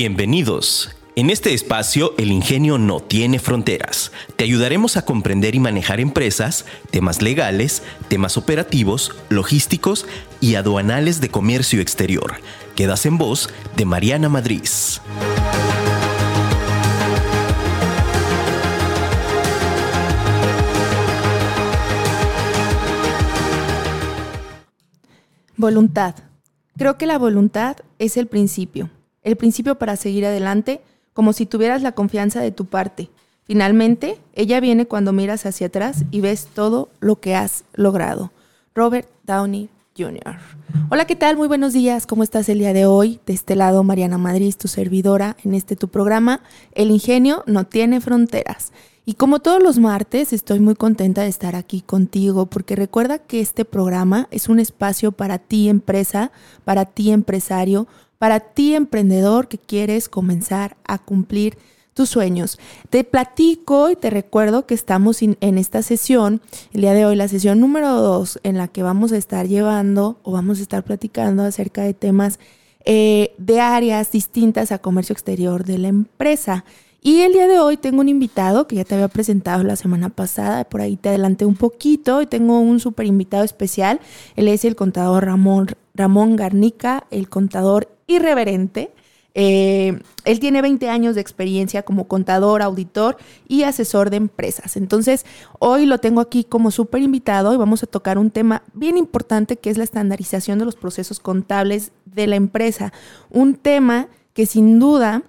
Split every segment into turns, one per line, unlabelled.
Bienvenidos. En este espacio, el ingenio no tiene fronteras. Te ayudaremos a comprender y manejar empresas, temas legales, temas operativos, logísticos y aduanales de comercio exterior. Quedas en voz de Mariana Madrid.
Voluntad. Creo que la voluntad es el principio, el principio para seguir adelante, como si tuvieras la confianza de tu parte. Finalmente, ella viene cuando miras hacia atrás y ves todo lo que has logrado. Robert Downey Jr. Hola, ¿qué tal? Muy buenos días. ¿Cómo estás el día de hoy? De este lado, Mariana Madrid, tu servidora, en este tu programa. El ingenio no tiene fronteras. Y como todos los martes, estoy muy contenta de estar aquí contigo porque recuerda que este programa es un espacio para ti empresa, para ti empresario, para ti emprendedor que quieres comenzar a cumplir tus sueños. Te platico y te recuerdo que estamos en esta sesión, el día de hoy, la sesión número dos, en la que vamos a estar llevando o vamos a estar platicando acerca de temas eh, de áreas distintas a comercio exterior de la empresa. Y el día de hoy tengo un invitado que ya te había presentado la semana pasada, por ahí te adelanté un poquito y tengo un súper invitado especial. Él es el contador Ramón, Ramón Garnica, el contador irreverente. Eh, él tiene 20 años de experiencia como contador, auditor y asesor de empresas. Entonces, hoy lo tengo aquí como súper invitado y vamos a tocar un tema bien importante que es la estandarización de los procesos contables de la empresa. Un tema que sin duda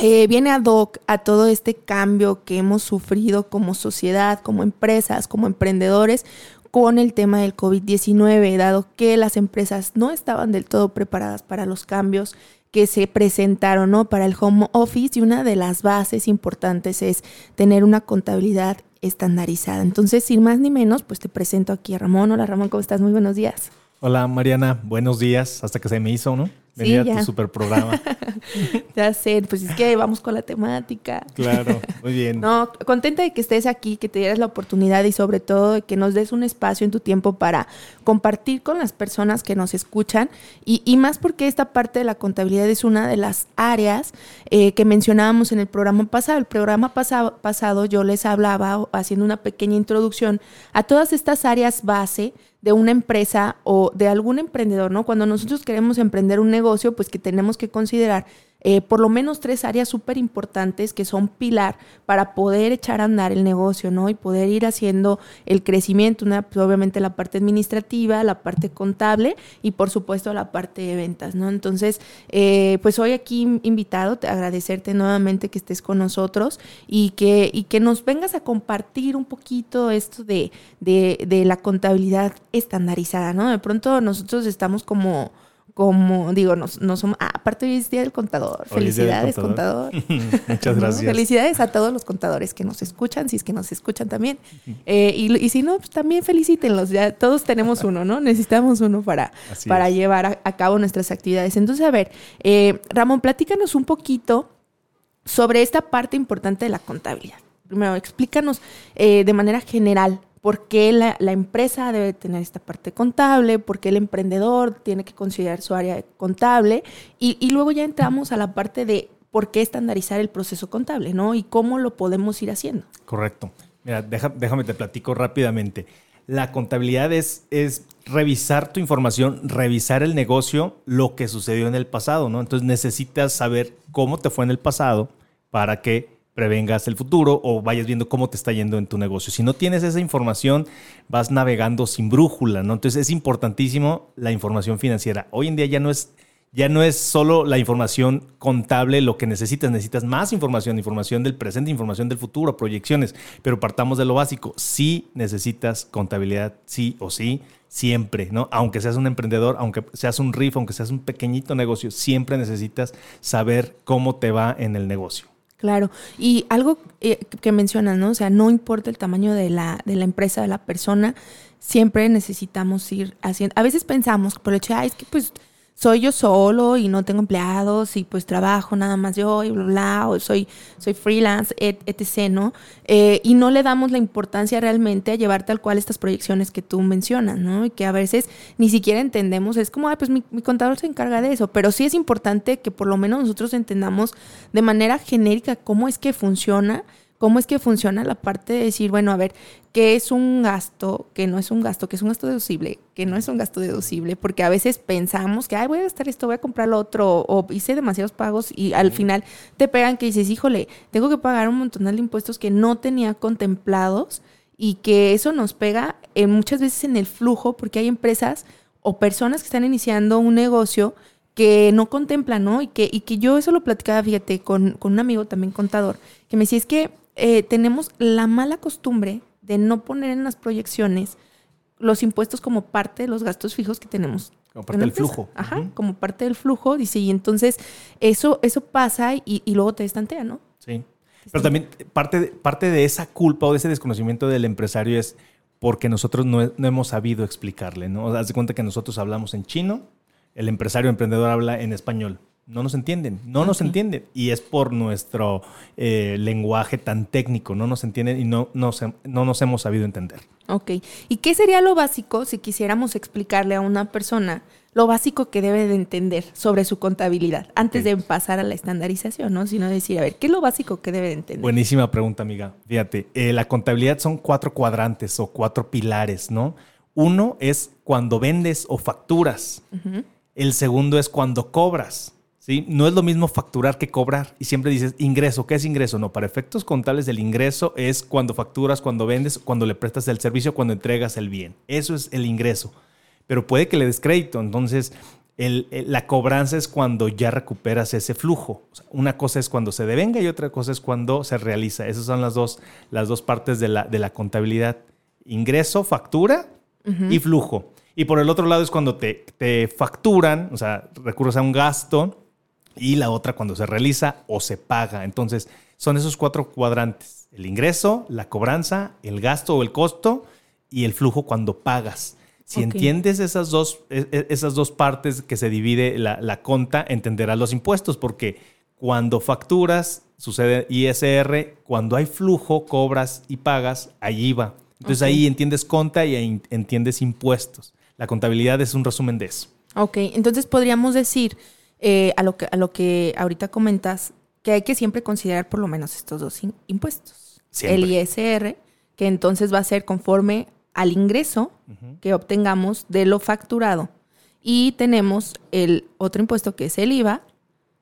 eh, viene ad hoc a todo este cambio que hemos sufrido como sociedad, como empresas, como emprendedores con el tema del COVID-19, dado que las empresas no estaban del todo preparadas para los cambios que se presentaron ¿no? para el home office y una de las bases importantes es tener una contabilidad estandarizada. Entonces, sin más ni menos, pues te presento aquí a Ramón. Hola Ramón, ¿cómo estás? Muy buenos días.
Hola Mariana, buenos días, hasta que se me hizo, ¿no? Venir a tu super programa.
ya sé, pues es que vamos con la temática.
Claro, muy bien.
No, contenta de que estés aquí, que te dieras la oportunidad y sobre todo de que nos des un espacio en tu tiempo para compartir con las personas que nos escuchan y, y más porque esta parte de la contabilidad es una de las áreas eh, que mencionábamos en el programa pasado. El programa pasado, pasado yo les hablaba haciendo una pequeña introducción a todas estas áreas base de una empresa o de algún emprendedor, ¿no? Cuando nosotros queremos emprender un negocio, pues que tenemos que considerar eh, por lo menos tres áreas súper importantes que son pilar para poder echar a andar el negocio, ¿no? Y poder ir haciendo el crecimiento, una, pues, obviamente la parte administrativa, la parte contable y por supuesto la parte de ventas, ¿no? Entonces, eh, pues hoy aquí invitado, agradecerte nuevamente que estés con nosotros y que, y que nos vengas a compartir un poquito esto de, de, de la contabilidad estandarizada, ¿no? De pronto nosotros estamos como como digo, no, no somos, ah, aparte hoy es Día del Contador. Felicidades, contador.
Muchas gracias.
Felicidades a todos los contadores que nos escuchan, si es que nos escuchan también. Eh, y, si no, pues también felicítenlos. Ya todos tenemos uno, ¿no? Necesitamos uno para, para llevar a, cabo nuestras actividades. Entonces, a ver, eh, Ramón, platícanos un poquito sobre esta parte importante de la contabilidad. Primero, explícanos eh, de manera general por qué la, empresa debe tener esta parte contable, por qué el emprendedor tiene que considerar su área contable y, luego ya entramos a la parte de por qué estandarizar el proceso contable, ¿no? Y cómo lo podemos ir haciendo.
Correcto. Mira, déjame te platico rápidamente. La contabilidad es, es revisar tu información, revisar el negocio, lo que sucedió en el pasado, ¿no? Entonces necesitas saber cómo te fue en el pasado para que prevengas el futuro o vayas viendo cómo te está yendo en tu negocio. Si no tienes esa información, vas navegando sin brújula, ¿no? Entonces es importantísimo la información financiera. Hoy en día ya no es ya no es solo la información contable lo que necesitas, necesitas más información, información del presente, información del futuro, proyecciones, pero partamos de lo básico, sí necesitas contabilidad, sí o sí, siempre, ¿no? Aunque seas un emprendedor, aunque seas un RIF, aunque seas un pequeñito negocio, siempre necesitas saber cómo te va en el negocio.
Claro, y algo eh, que mencionas, ¿no? O sea, no importa el tamaño de la, de la empresa, de la persona, siempre necesitamos ir haciendo. A veces pensamos por el hecho, es que pues soy yo solo y no tengo empleados y pues trabajo nada más yo y bla, bla, o soy, soy freelance, etc., ¿no? Eh, y no le damos la importancia realmente a llevar tal cual estas proyecciones que tú mencionas, ¿no? Y que a veces ni siquiera entendemos, es como, ay, pues mi, mi contador se encarga de eso, pero sí es importante que por lo menos nosotros entendamos de manera genérica cómo es que funciona cómo es que funciona la parte de decir, bueno, a ver, ¿qué es un gasto? ¿Qué no es un gasto? ¿Qué es un gasto deducible? ¿Qué no es un gasto deducible? Porque a veces pensamos que, ay, voy a gastar esto, voy a comprar lo otro, o hice demasiados pagos y al final te pegan que dices, híjole, tengo que pagar un montón de impuestos que no tenía contemplados y que eso nos pega eh, muchas veces en el flujo porque hay empresas o personas que están iniciando un negocio que no contemplan, ¿no? Y que, y que yo eso lo platicaba, fíjate, con, con un amigo también contador, que me decía, es que eh, tenemos la mala costumbre de no poner en las proyecciones los impuestos como parte de los gastos fijos que tenemos.
Como parte del flujo.
Ajá, como parte del flujo, dice, y entonces eso, eso pasa y, luego te estantea, ¿no?
Sí. Pero también parte de, parte de esa culpa o de ese desconocimiento del empresario es porque nosotros no, no hemos sabido explicarle, ¿no? Haz de cuenta que nosotros hablamos en chino, el empresario emprendedor habla en español no nos entienden, no nos entienden. Y es por nuestro eh, lenguaje tan técnico, no nos entienden y no, no, no nos hemos sabido entender.
Ok. ¿Y qué sería lo básico si quisiéramos explicarle a una persona lo básico que debe de entender sobre su contabilidad antes de pasar a la estandarización, ¿no? Sino decir, a ver, ¿qué es lo básico que debe de entender?
Buenísima pregunta, amiga. Fíjate, eh, la contabilidad son cuatro cuadrantes o cuatro pilares, ¿no? Uno es cuando vendes o facturas. El segundo es cuando cobras. No es lo mismo facturar que cobrar. Y siempre dices, ingreso, ¿qué es ingreso? No, para efectos contables el ingreso es cuando facturas, cuando vendes, cuando le prestas el servicio, cuando entregas el bien. Eso es el ingreso. Pero puede que le des crédito. Entonces, la cobranza es cuando ya recuperas ese flujo. una cosa es cuando se devenga y otra cosa es cuando se realiza. Esas son las dos, las dos partes de la, de la contabilidad. Ingreso, factura y flujo. Y por el otro lado es cuando te, te facturan, o sea, recurres a un gasto y la otra cuando se realiza o se paga. Entonces, son esos cuatro cuadrantes. El ingreso, la cobranza, el gasto o el costo y el flujo cuando pagas. Si entiendes esas dos, e, e, esas dos partes que se divide la, la conta, entenderás los impuestos, porque cuando facturas sucede ISR, cuando hay flujo, cobras y pagas, allí va. Entonces ahí entiendes conta y ahí entiendes impuestos. La contabilidad es un resumen de eso.
Ok, entonces podríamos decir eh, a, lo que, a lo que ahorita comentas, que hay que siempre considerar por lo menos estos dos impuestos. El ISR, que entonces va a ser conforme al ingreso que obtengamos de lo facturado. Y tenemos el otro impuesto que es el IVA,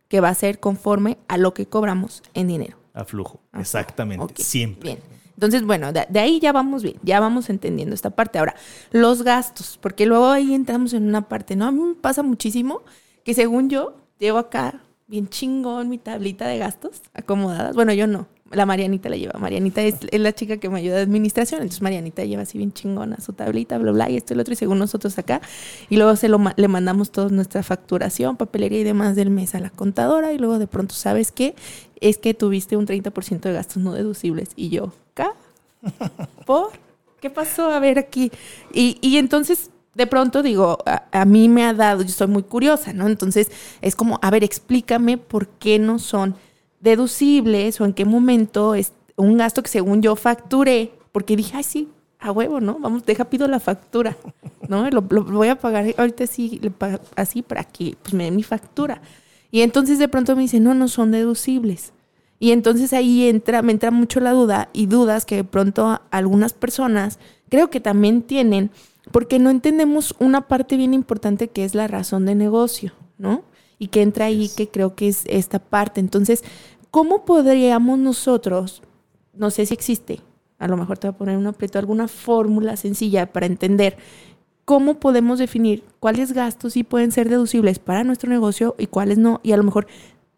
que va a ser conforme a lo que cobramos en dinero.
A flujo, exactamente, siempre.
Bien. Entonces, bueno, de, de, ahí ya vamos bien, ya vamos entendiendo esta parte. Ahora, los gastos, porque luego ahí entramos en una parte, ¿no? A mí me pasa muchísimo que según yo, llevo acá bien chingón mi tablita de gastos acomodadas. Bueno, yo no. La Marianita la lleva. Marianita es, la chica que me ayuda de administración. Entonces Marianita lleva así bien chingona su tablita, bla, bla, y esto y lo otro, y según nosotros acá. Y luego se lo, le mandamos toda nuestra facturación, papelería y demás del mes a la contadora. Y luego de pronto, ¿sabes qué? Es que tuviste un 30% de gastos no deducibles. Y yo, ¿acá? ¿Por? ¿Qué pasó? A ver aquí. Y, y entonces de pronto digo, a, mí me ha dado, yo soy muy curiosa, ¿no? Entonces es como, a ver, explícame por qué no son deducibles o en qué momento es un gasto que según yo facturé, porque dije, ay, sí, a huevo, ¿no? Vamos, deja, pido la factura, ¿no? Lo, voy a pagar ahorita sí, así para que pues, me dé mi factura. Y entonces de pronto me dice, no, no son deducibles. Y entonces ahí entra, me entra mucho la duda y dudas que de pronto algunas personas creo que también tienen porque no entendemos una parte bien importante que es la razón de negocio, ¿no? Y que entra ahí, que creo que es esta parte. Entonces, ¿cómo podríamos nosotros, no sé si existe, a lo mejor te voy a poner un aprieto, alguna fórmula sencilla para entender cómo podemos definir cuáles gastos sí pueden ser deducibles para nuestro negocio y cuáles no? Y a lo mejor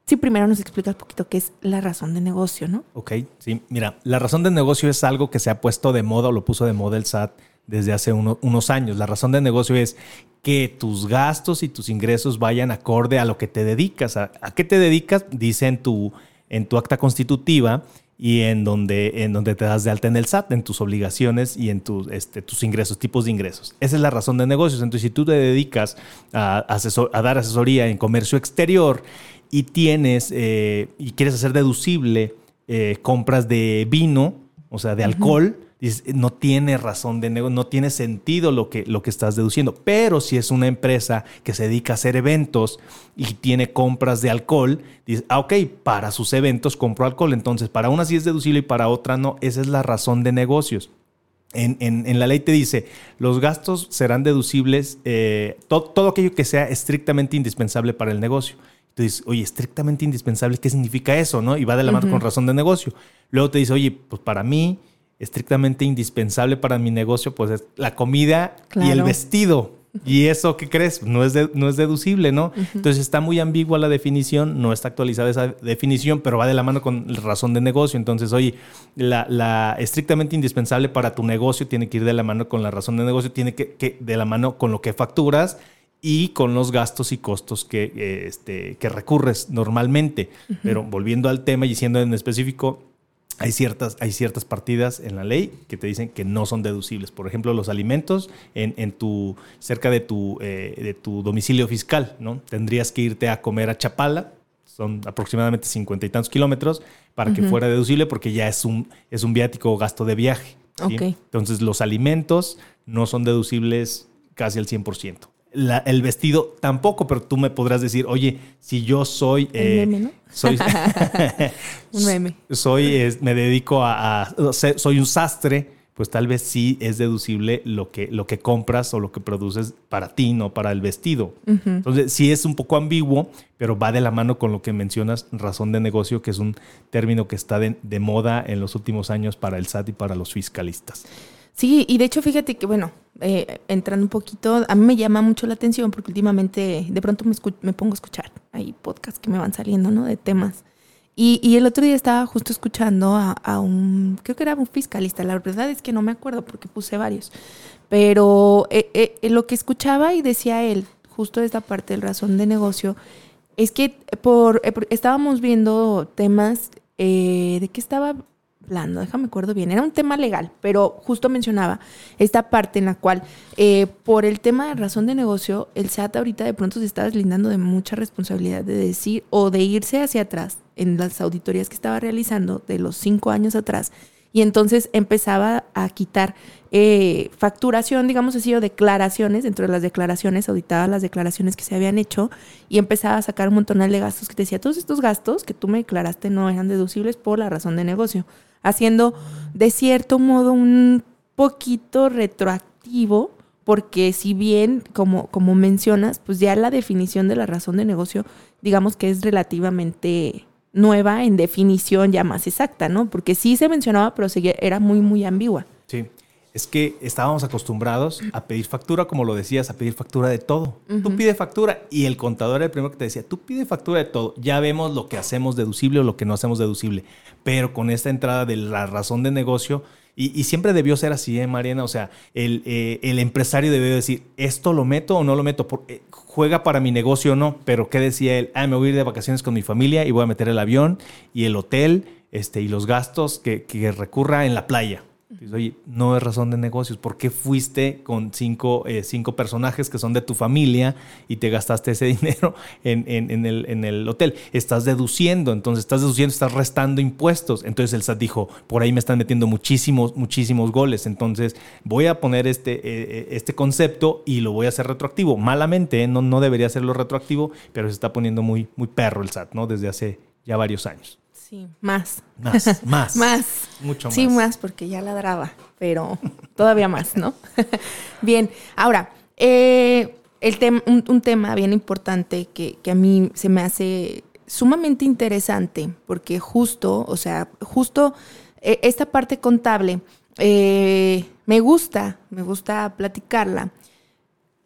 si primero nos explicas un poquito qué es la razón de negocio, ¿no?
Ok, sí, mira, la razón de negocio es algo que se ha puesto de moda o lo puso de moda el SAT desde hace unos años. La razón de negocio es que tus gastos y tus ingresos vayan acorde a lo que te dedicas. ¿A, qué te dedicas? Dice en tu, en tu acta constitutiva y en donde, en donde te das de alta en el SAT, en tus obligaciones y en tus, este, tus ingresos, tipos de ingresos. Esa es la razón de negocios. Entonces, si tú te dedicas a, a dar asesoría en comercio exterior y tienes eh, y quieres hacer deducible eh, compras de vino, o sea, de alcohol, no tiene razón de negocio, no tiene sentido lo que, lo que estás deduciendo. Pero si es una empresa que se dedica a hacer eventos y tiene compras de alcohol, dices, ah, ok, para sus eventos compro alcohol. Entonces, para una sí es deducible y para otra no. Esa es la razón de negocios. En, la ley te dice, los gastos serán deducibles, eh, todo aquello que sea estrictamente indispensable para el negocio. Entonces, oye, estrictamente indispensable, ¿qué significa eso? ¿no? Y va de la mano con razón de negocio. Luego te dice, oye, pues para mí estrictamente indispensable para mi negocio, pues es la comida y el vestido. ¿Y eso qué crees? No es, no es deducible, ¿no? Entonces está muy ambigua la definición, no está actualizada esa definición, pero va de la mano con razón de negocio. Entonces, oye, la, estrictamente indispensable para tu negocio tiene que ir de la mano con la razón de negocio, tiene que, que de la mano con lo que facturas y con los gastos y costos que, eh, este, que recurres normalmente. Pero volviendo al tema y siendo en específico, hay ciertas, hay ciertas partidas en la ley que te dicen que no son deducibles. Por ejemplo, los alimentos en, en tu, cerca de tu, eh, de tu domicilio fiscal, ¿no? Tendrías que irte a comer a Chapala, son aproximadamente cincuenta y tantos kilómetros, para que fuera deducible porque ya es un, es un viático o gasto de viaje. Entonces, los alimentos no son deducibles casi al 100% el vestido tampoco, pero tú me podrás decir, oye, si yo soy...
Eh, meme, ¿no?
Soy,
un meme.
Soy, me dedico a, soy un sastre, pues tal vez sí es deducible lo que, lo que compras o lo que produces para ti, no para el vestido. Entonces, sí es un poco ambiguo, pero va de la mano con lo que mencionas, razón de negocio, que es un término que está de moda en los últimos años para el SAT y para los fiscalistas.
Sí, y de hecho fíjate que, bueno, eh, entrando un poquito, a mí me llama mucho la atención porque últimamente de pronto me, me pongo a escuchar, hay podcasts que me van saliendo, ¿no? De temas. Y, y el otro día estaba justo escuchando a, un, creo que era un fiscalista, la verdad es que no me acuerdo porque puse varios, pero eh, eh, lo que escuchaba y decía él, justo esta parte del razón de negocio, es que por, estábamos viendo temas de qué estaba déjame acuerdo bien, era un tema legal, pero justo mencionaba esta parte en la cual, eh, por el tema de razón de negocio, el SAT ahorita de pronto se está deslindando de mucha responsabilidad de decir o de irse hacia atrás en las auditorías que estaba realizando de los cinco años atrás y entonces empezaba a quitar eh, facturación, digamos así, o declaraciones, dentro de las declaraciones, auditaba las declaraciones que se habían hecho y empezaba a sacar un montón de gastos que te decía, todos estos gastos que tú me declaraste no eran deducibles por la razón de negocio haciendo de cierto modo un poquito retroactivo, porque si bien, como, como mencionas, pues ya la definición de la razón de negocio, digamos que es relativamente nueva en definición ya más exacta, ¿no? Porque sí se mencionaba, pero era muy, muy ambigua.
Es que estábamos acostumbrados a pedir factura, como lo decías, a pedir factura de todo. Tú pide factura y el contador era el primero que te decía, tú pide factura de todo. Ya vemos lo que hacemos deducible o lo que no hacemos deducible. Pero con esta entrada de la razón de negocio, y, siempre debió ser así, ¿eh, Mariana? O sea, el, eh, empresario debió decir, ¿esto lo meto o no lo meto? Eh, ¿Juega para mi negocio o no? Pero ¿qué decía él? Ah, me voy a ir de vacaciones con mi familia y voy a meter el avión y el hotel este, y los gastos que, que recurra en la playa no es razón de negocios. ¿Por qué fuiste con cinco, eh, cinco personajes que son de tu familia y te gastaste ese dinero en, en, el, en, el, hotel? Estás deduciendo, entonces estás deduciendo, estás restando impuestos. Entonces el SAT dijo, por ahí me están metiendo muchísimos, muchísimos goles. Entonces voy a poner este, eh, eh, este concepto y lo voy a hacer retroactivo. Malamente, no, no debería hacerlo retroactivo, pero se está poniendo muy, muy perro el SAT, ¿no? Desde hace ya varios años.
Sí, más.
Más, más.
más.
Mucho más.
Sí, más, porque ya ladraba, pero todavía más, ¿no? bien, ahora, eh, el un, tema bien importante que, a mí se me hace sumamente interesante, porque justo, o sea, justo eh, esta parte contable, eh, me gusta, me gusta platicarla,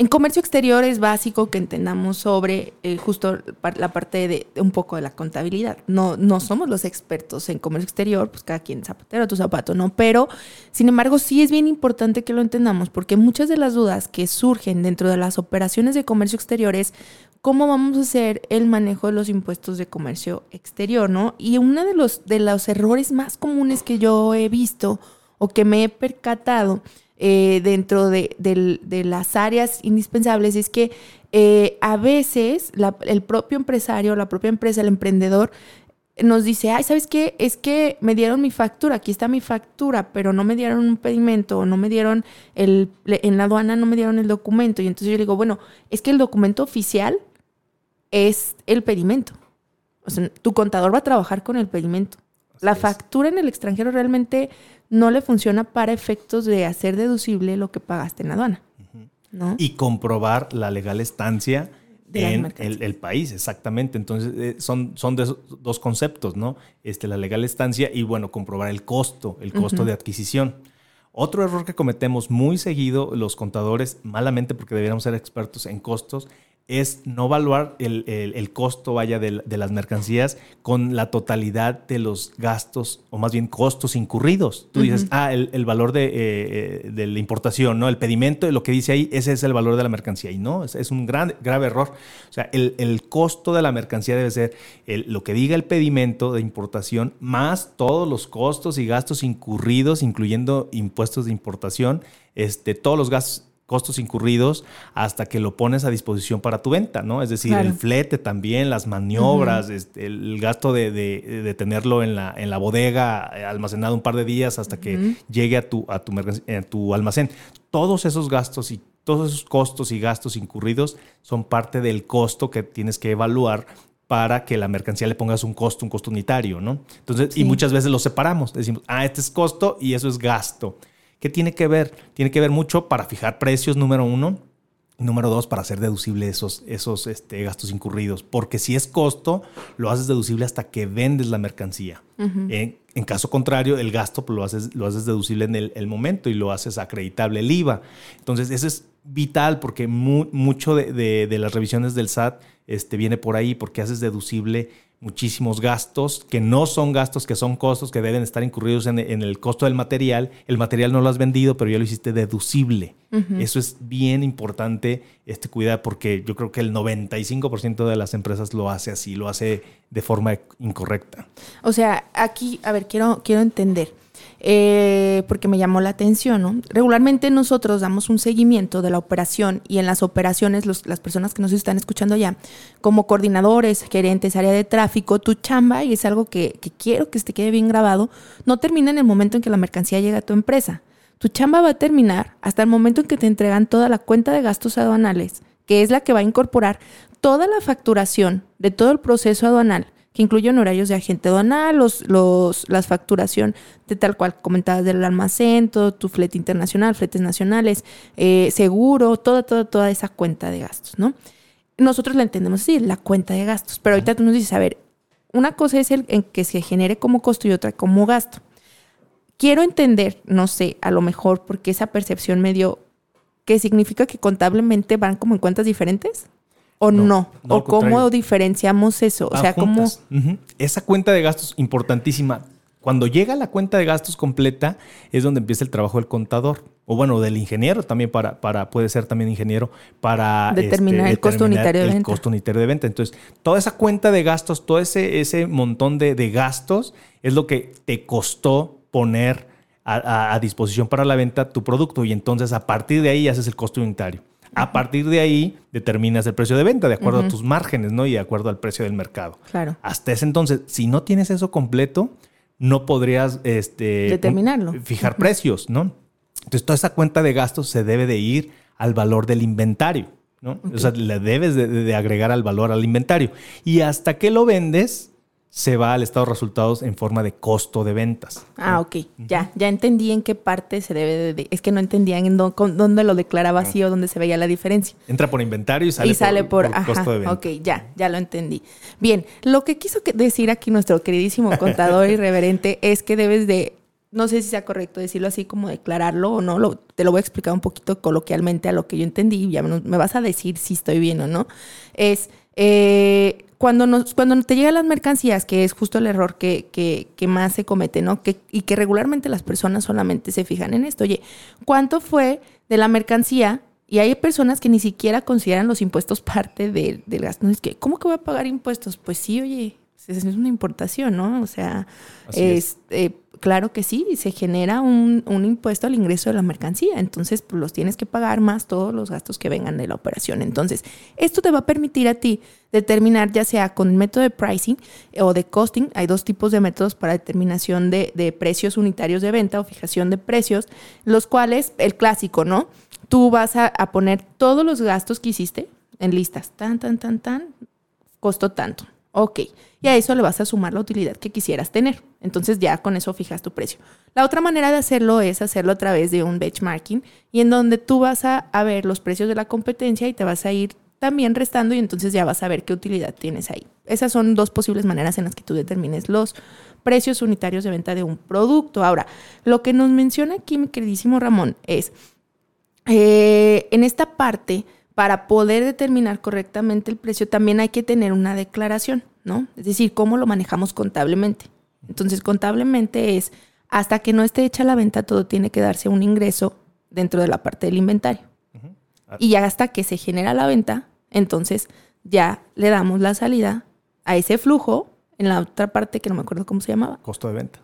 en comercio exterior es básico que entendamos sobre eh, justo la parte de, un poco de la contabilidad. No, no somos los expertos en comercio exterior, pues cada quien zapatero tu zapato, ¿no? Pero, sin embargo, sí es bien importante que lo entendamos porque muchas de las dudas que surgen dentro de las operaciones de comercio exterior es cómo vamos a hacer el manejo de los impuestos de comercio exterior, ¿no? Y uno de los, de los errores más comunes que yo he visto o que me he percatado eh, dentro de, las áreas indispensables es que eh, a veces el propio empresario, la propia empresa, el emprendedor, nos dice, ay, ¿sabes qué? Es que me dieron mi factura, aquí está mi factura, pero no me dieron un pedimento, o no me dieron el, en la aduana no me dieron el documento. Y entonces yo le digo, bueno, es que el documento oficial es el pedimento. O sea, tu contador va a trabajar con el pedimento. la factura en el extranjero realmente no le funciona para efectos de hacer deducible lo que pagaste en la aduana. ¿no?
Y comprobar la legal estancia en el, país, exactamente. Entonces, eh, son, son dos conceptos, ¿no? Este, la legal estancia y, bueno, comprobar el costo, el costo de adquisición. Otro error que cometemos muy seguido los contadores, malamente porque deberíamos ser expertos en costos, es no evaluar el, costo, vaya, de, las mercancías con la totalidad de los gastos, o más bien costos incurridos. Tú dices, ah, el, valor de, eh, de, la importación, ¿no? El pedimento, lo que dice ahí, ese es el valor de la mercancía. Y no, es, un gran, grave error. O sea, el, costo de la mercancía debe ser lo que diga el pedimento de importación, más todos los costos y gastos incurridos, incluyendo impuestos de importación, este, todos los gastos costos incurridos hasta que lo pones a disposición para tu venta, ¿no? Es decir, el flete también, las maniobras, este, el gasto de, tenerlo en la, en la bodega eh, almacenado un par de días hasta que llegue a tu, a tu, a tu almacén. Todos esos gastos y todos esos costos y gastos incurridos son parte del costo que tienes que evaluar para que la mercancía le pongas un costo, un costo unitario, ¿no? Entonces, y muchas veces lo separamos. Decimos, ah, este es costo y eso es gasto. ¿Qué tiene que ver? Tiene que ver mucho para fijar precios, número uno. Y número dos, para hacer deducible esos, esos este, gastos incurridos. Porque si es costo, lo haces deducible hasta que vendes la mercancía. en, caso contrario, el gasto pues, lo, haces, lo haces deducible en el, momento y lo haces acreditable el IVA. Entonces, eso es vital porque mucho de, de, las revisiones del SAT este, viene por ahí porque haces deducible muchísimos gastos que no son gastos, que son costos que deben estar incurridos en, el costo del material. El material no lo has vendido, pero ya lo hiciste deducible. Eso es bien importante este cuidado porque yo creo que el 95% de las empresas lo hace así, lo hace de forma incorrecta.
O sea, aquí, a ver, quiero, quiero entender. Eh, porque me llamó la atención, ¿no? Regularmente nosotros damos un seguimiento de la operación y en las operaciones, las personas que nos están escuchando ya, como coordinadores, gerentes, área de tráfico, tu chamba, y es algo que, quiero que te quede bien grabado, no termina en el momento en que la mercancía llega a tu empresa. Tu chamba va a terminar hasta el momento en que te entregan toda la cuenta de gastos aduanales, que es la que va a incorporar toda la facturación de todo el proceso aduanal que incluyen horarios de agente aduanal, los, los, las facturación de tal cual comentabas del almacén, todo tu flete internacional, fletes nacionales, eh, seguro, toda, toda, toda esa cuenta de gastos, ¿no? Nosotros la entendemos así, la cuenta de gastos, pero ahorita tú nos dices, a ver, una cosa es el en que se genere como costo y otra como gasto. Quiero entender, no sé, a lo mejor porque esa percepción me dio, que significa que contablemente van como en cuentas diferentes o no, o cómo diferenciamos eso, o sea, cómo
esa cuenta de gastos importantísima. Cuando llega la cuenta de gastos completa es donde empieza el trabajo del contador o bueno, del ingeniero también para, para puede ser también ingeniero para
determinar, este, el, costo unitario de
el costo unitario de venta. Entonces, toda esa cuenta de gastos, todo ese, ese montón de, gastos es lo que te costó poner a, a, disposición para la venta tu producto y entonces a partir de ahí haces el costo unitario. A partir de ahí determinas el precio de venta de acuerdo a tus márgenes, ¿no? Y de acuerdo al precio del mercado.
Claro.
Hasta ese entonces, si no tienes eso completo, no podrías este,
determinarlo.
Fijar precios, ¿no? Entonces, toda esa cuenta de gastos se debe de ir al valor del inventario, ¿no? O sea, le debes de agregar al valor al inventario. Y hasta que lo vendes, se va al estado de resultados en forma de costo de ventas.
Ah, ok. Ya, ya entendí en qué parte se debe de... Es que no entendían en dónde, lo declaraba así o dónde se veía la diferencia.
Entra por inventario y sale,
y sale por, costo de venta. Ok, ya, ya lo entendí. Bien, lo que quiso decir aquí nuestro queridísimo contador irreverente es que debes de... No sé si sea correcto decirlo así como declararlo o no, lo, te lo voy a explicar un poquito coloquialmente a lo que yo entendí y ya me, vas a decir si estoy bien o no. Es... Eh, cuando, nos, cuando te llegan las mercancías, que es justo el error que, que, más se comete, ¿no? Que, y que regularmente las personas solamente se fijan en esto. Oye, ¿cuánto fue de la mercancía Y hay personas que ni siquiera consideran los impuestos parte del gasto. es que, ¿cómo que voy a pagar impuestos? Pues sí, oye, es una importación, ¿no? O sea, es, eh, claro que sí, se genera un, impuesto al ingreso de la mercancía, entonces pues, los tienes que pagar más todos los gastos que vengan de la operación. Entonces, esto te va a permitir a ti determinar ya sea con método de pricing o de costing, hay dos tipos de métodos para determinación de, de precios unitarios de venta o fijación de precios, los cuales, el clásico, ¿no? Tú vas a, a poner todos los gastos que hiciste en listas, tan, tan, tan, tan, costó tanto. Ok y a eso le vas a sumar la utilidad que quisieras tener. Entonces ya con eso fijas tu precio. La otra manera de hacerlo es hacerlo a través de un benchmarking y en donde tú vas a, ver los precios de la competencia y te vas a ir también restando y entonces ya vas a ver qué utilidad tienes ahí. Esas son dos posibles maneras en las que tú determines los precios unitarios de venta de un producto. Ahora, lo que nos menciona aquí mi queridísimo Ramón es, eh, en esta parte, para poder determinar correctamente el precio, también hay que tener una declaración, ¿no? Es decir, cómo lo manejamos contablemente. Entonces, contablemente es, hasta que no esté hecha la venta, todo tiene que darse un ingreso dentro de la parte del inventario. Y ya hasta que se genera la venta, entonces ya le damos la salida a ese flujo en la otra parte que no me acuerdo cómo se llamaba.
Costo de venta.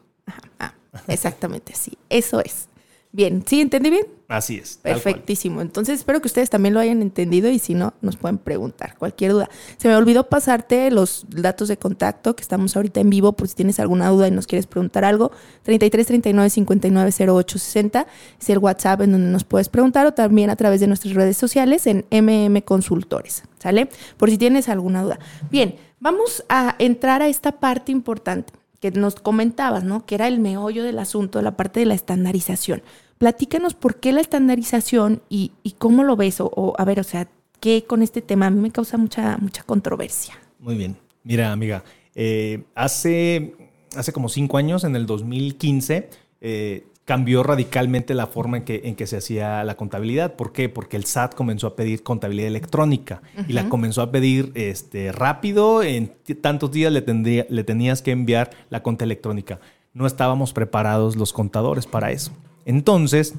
Ah, exactamente, sí, eso es. Bien, ¿sí entendí bien?
Así es.
Perfectísimo. Entonces espero que ustedes también lo hayan entendido y si no, nos pueden preguntar cualquier duda. Se me olvidó pasarte los datos de contacto que estamos ahorita en vivo por si tienes alguna duda y nos quieres preguntar algo. 33 39 59 08 60 es el WhatsApp en donde nos puedes preguntar o también a través de nuestras redes sociales en MM Consultores. ¿Sale? Por si tienes alguna duda. Bien, vamos a entrar a esta parte importante que nos comentabas, ¿no? Que era el meollo del asunto, la parte de la estandarización. Platícanos por qué la estandarización y, cómo lo ves, o, a ver, o sea, ¿qué con este tema? A mí me causa mucha, mucha controversia.
Muy bien. Mira, amiga, eh, hace, hace como cinco años, en el 2015, eh, cambió radicalmente la forma en que, en que se hacía la contabilidad. ¿Por qué? Porque el SAT comenzó a pedir contabilidad electrónica y la comenzó a pedir este, rápido. En tantos días le, tendría, le tenías que enviar la cuenta electrónica. No estábamos preparados los contadores para eso. Entonces,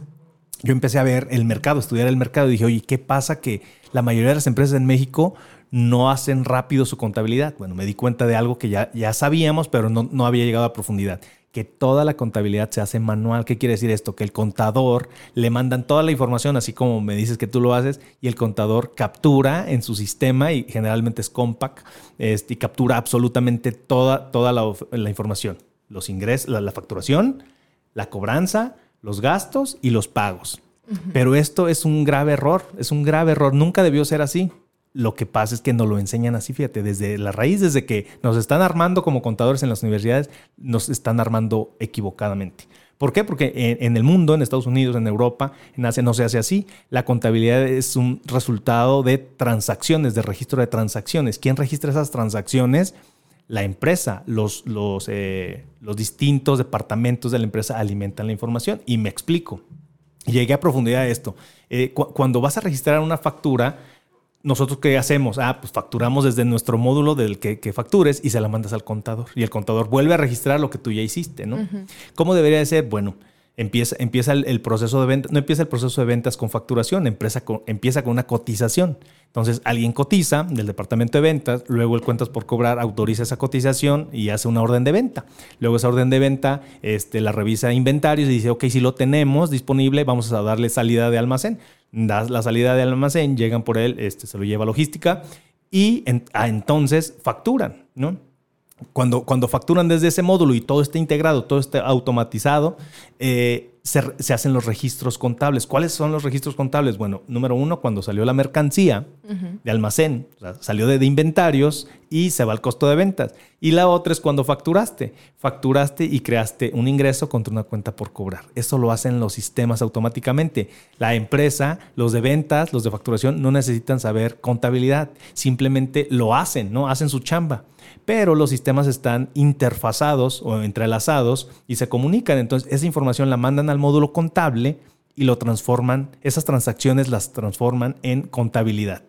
yo empecé a ver el mercado, estudiar el mercado y dije, oye, ¿qué pasa que la mayoría de las empresas en México no hacen rápido su contabilidad? Bueno, me di cuenta de algo que ya, ya sabíamos, pero no, no había llegado a profundidad que toda la contabilidad se hace manual. ¿Qué quiere decir esto? Que el contador le mandan toda la información, así como me dices que tú lo haces, y el contador captura en su sistema, y generalmente es compact, este, y captura absolutamente toda, toda la, información. Los ingresos, la, facturación, la cobranza, los gastos y los pagos. Pero esto es un grave error, es un grave error. Nunca debió ser así. Lo que pasa es que nos lo enseñan así, fíjate, desde la raíz, desde que nos están armando como contadores en las universidades, nos están armando equivocadamente. ¿Por qué? Porque en, el mundo, en Estados Unidos, en Europa, en Asia no se hace así. La contabilidad es un resultado de transacciones, de registro de transacciones. ¿Quién registra esas transacciones? La empresa, los, los, eh, los distintos departamentos de la empresa alimentan la información. Y me explico. Llegué a profundidad de esto. Eh, cuando vas a registrar una factura, nosotros qué hacemos? Ah, pues facturamos desde nuestro módulo del que, factures y se la mandas al contador. Y el contador vuelve a registrar lo que tú ya hiciste, ¿no? ¿Cómo debería de ser? Bueno, empieza, empieza el, proceso de venta, no empieza el proceso de ventas con facturación, empieza con, empieza con una cotización. Entonces, alguien cotiza del departamento de ventas, luego el cuentas por cobrar autoriza esa cotización y hace una orden de venta. Luego esa orden de venta este, la revisa inventarios y dice, ok, si lo tenemos disponible, vamos a darle salida de almacén das la salida del almacén, llegan por él, este, se lo lleva logística y ah, entonces facturan, ¿no? Cuando, cuando facturan desde ese módulo y todo está integrado, todo está automatizado, eh, se, hacen los registros contables. ¿Cuáles son los registros contables? Bueno, número uno, cuando salió la mercancía de almacén, salió de, inventarios y se va al costo de ventas. Y la otra es cuando facturaste. Facturaste y creaste un ingreso contra una cuenta por cobrar. Eso lo hacen los sistemas automáticamente. La empresa, los de ventas, los de facturación, no necesitan saber contabilidad. Simplemente lo hacen, ¿no? Hacen su chamba pero los sistemas están interfazados o entrelazados y se comunican. Entonces, esa información la mandan al módulo contable y lo transforman, esas transacciones las transforman en contabilidad.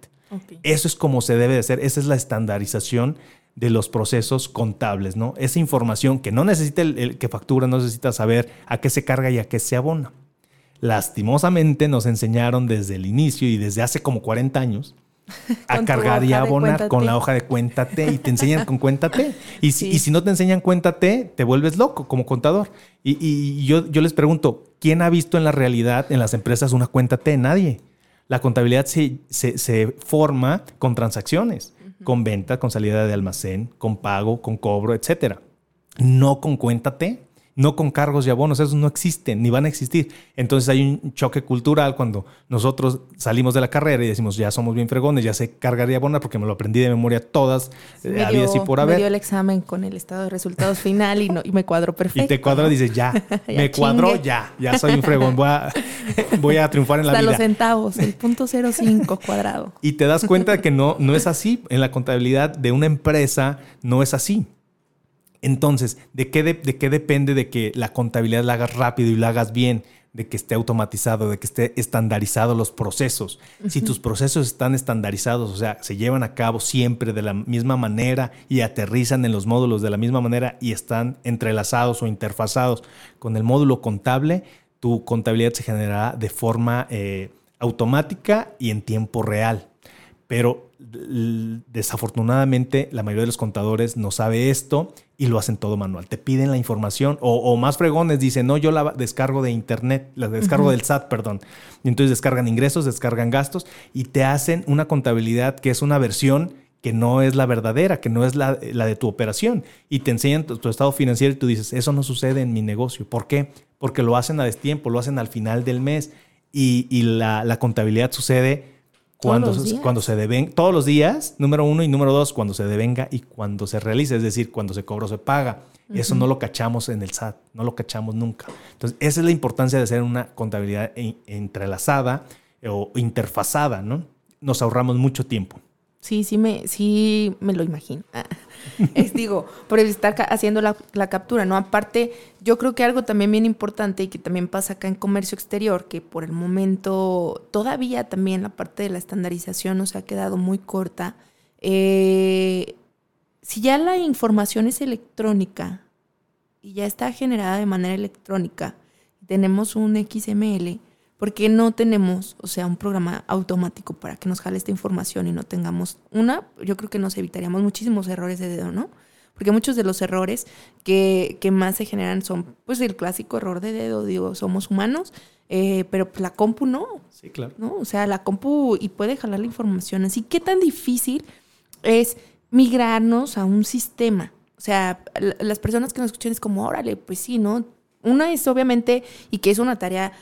Eso es como se debe de hacer, esa es la estandarización de los procesos contables, ¿no? Esa información que no necesita el, que factura, no necesita saber a qué se carga y a qué se abona. lastimosamente nos enseñaron desde el inicio y desde hace como 40 años a cargar y abonar con la hoja de cuéntate y te enseñan con cuéntate. Y, si, y si no te enseñan cuéntate, te vuelves loco como contador. Y, yo, yo, les pregunto, ¿quién ha visto en la realidad en las empresas una cuéntate? Nadie. La contabilidad se, se, forma con transacciones, con venta, con salida de almacén, con pago, con cobro, etcétera. No con cuéntate no con cargos y abonos, esos no existen ni van a existir. Entonces hay un choque cultural cuando nosotros salimos de la carrera y decimos, ya somos bien fregones, ya sé cargar y abonar porque me lo aprendí de memoria todas,
eh, y por haber. Me dio el examen con el estado de resultados final y, no, y me cuadró perfecto.
Y te cuadró y dices, ya, me cuadró, ya, ya soy un fregón, voy a, voy a triunfar en la vida.
Hasta los centavos, el punto 05 cuadrado.
Y te das cuenta de que no, no es así. En la contabilidad de una empresa no es así. Entonces, ¿de qué, de, qué depende de que la contabilidad la hagas rápido y la hagas bien? de que esté automatizado, de que esté estandarizado los procesos. Si tus procesos están estandarizados, o sea, se llevan a cabo siempre de la misma manera y aterrizan en los módulos de la misma manera y están entrelazados o interfazados con el módulo contable, tu contabilidad se generará de forma eh, automática y en tiempo real. Pero desafortunadamente la mayoría de los contadores no sabe esto y lo hacen todo manual. Te piden la información o, más fregones dicen, no, yo la descargo de internet, la descargo del SAT, perdón. Y entonces descargan ingresos, descargan gastos y te hacen una contabilidad que es una versión que no es la verdadera, que no es la, de tu operación. Y te enseñan tu, estado financiero y tú dices, eso no sucede en mi negocio. ¿Por qué? Porque lo hacen a destiempo, lo hacen al final del mes y, la, la contabilidad sucede cuando, cuando se devenga, todos los días, número uno, y número dos, cuando se devenga y cuando se realice, es decir, cuando se cobra o se paga. Eso no lo cachamos en el SAT, no lo cachamos nunca. Entonces, esa es la importancia de hacer una contabilidad entrelazada o interfazada, ¿no? Nos ahorramos mucho tiempo.
Sí, sí me, sí me lo imagino. Ah, es, digo, por estar haciendo la, captura, ¿no? Aparte, yo creo que algo también bien importante y que también pasa acá en comercio exterior, que por el momento todavía también la parte de la estandarización nos ha quedado muy corta. Eh, si ya la información es electrónica y ya está generada de manera electrónica, tenemos un XML, porque no tenemos, o sea, un programa automático para que nos jale esta información y no tengamos una, yo creo que nos evitaríamos muchísimos errores de dedo, ¿no? Porque muchos de los errores que, más se generan son, pues, el clásico error de dedo, digo, somos humanos, eh, pero pues, la compu no.
Sí, claro.
¿no? O sea, la compu y puede jalar la información. Así, ¿qué tan difícil es migrarnos a un sistema? O sea, las personas que nos escuchan es como, órale, pues sí, ¿no? Una es obviamente, y que es una tarea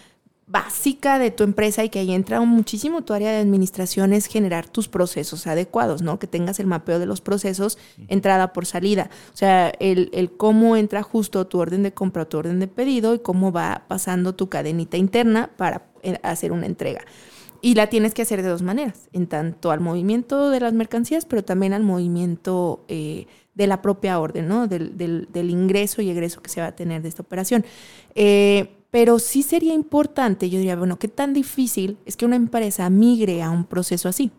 básica de tu empresa y que ahí entra muchísimo tu área de administración es generar tus procesos adecuados, ¿no? Que tengas el mapeo de los procesos entrada por salida. O sea, el, cómo entra justo tu orden de compra o tu orden de pedido y cómo va pasando tu cadenita interna para eh, hacer una entrega. Y la tienes que hacer de dos maneras, en tanto al movimiento de las mercancías, pero también al movimiento eh, de la propia orden, ¿no? Del, del, ingreso y egreso que se va a tener de esta operación. Eh, pero sí sería importante, yo diría, bueno, ¿qué tan difícil es que una empresa migre a un proceso así?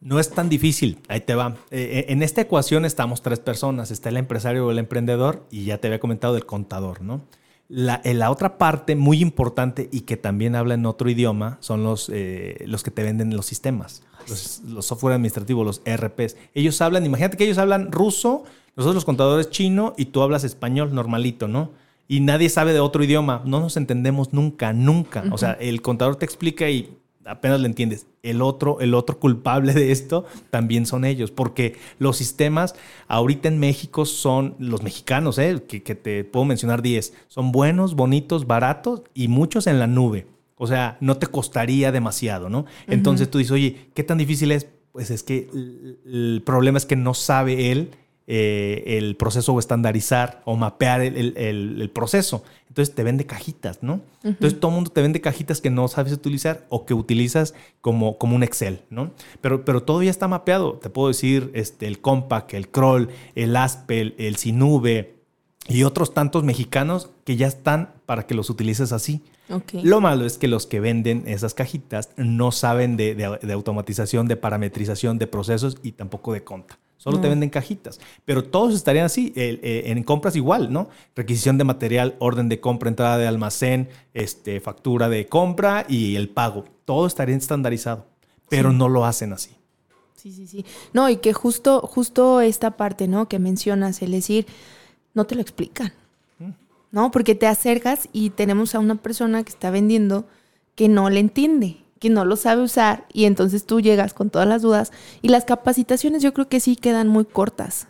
No es tan difícil, ahí te va. Eh, eh, en esta ecuación estamos tres personas, está el empresario o el emprendedor y ya te había comentado el contador, ¿no? La, la otra parte muy importante y que también habla en otro idioma son los, eh, los que te venden los sistemas, los, los, software administrativos, los ERPs. Ellos hablan, imagínate que ellos hablan ruso, nosotros los contadores chino y tú hablas español normalito, ¿no? Y nadie sabe de otro idioma. No nos entendemos nunca, nunca. O sea, el contador te explica y apenas le entiendes. El otro, el otro culpable de esto también son ellos, porque los sistemas ahorita en México son los mexicanos, ¿eh? que, te puedo mencionar 10, son buenos, bonitos, baratos y muchos en la nube. O sea, no te costaría demasiado, ¿no? Entonces tú dices, oye, ¿qué tan difícil es? Pues es que el problema es que no sabe él eh, el proceso o estandarizar o mapear el, proceso. Entonces te vende cajitas, ¿no? Entonces todo el mundo te vende cajitas que no sabes utilizar o que utilizas como, como un Excel, ¿no? Pero, pero todo ya está mapeado. Te puedo decir este, el Compact, el Kroll, el Aspel, el Sinube y otros tantos mexicanos que ya están para que los utilices así. Lo malo es que los que venden esas cajitas no saben de, de automatización, de parametrización, de procesos y tampoco de conta Solo te venden cajitas. Pero todos estarían así. Eh, en compras igual, ¿no? Requisición de material, orden de compra, entrada de almacén, este, factura de compra y el pago. Todo estaría estandarizado. Pero no lo hacen así.
Sí, sí, sí. No, y que justo, justo esta parte, ¿no? Que mencionas, el decir, no te lo explican. Mm. ¿No? Porque te acercas y tenemos a una persona que está vendiendo que no le entiende que no lo sabe usar y entonces tú llegas con todas las dudas y las capacitaciones yo creo que sí quedan muy cortas.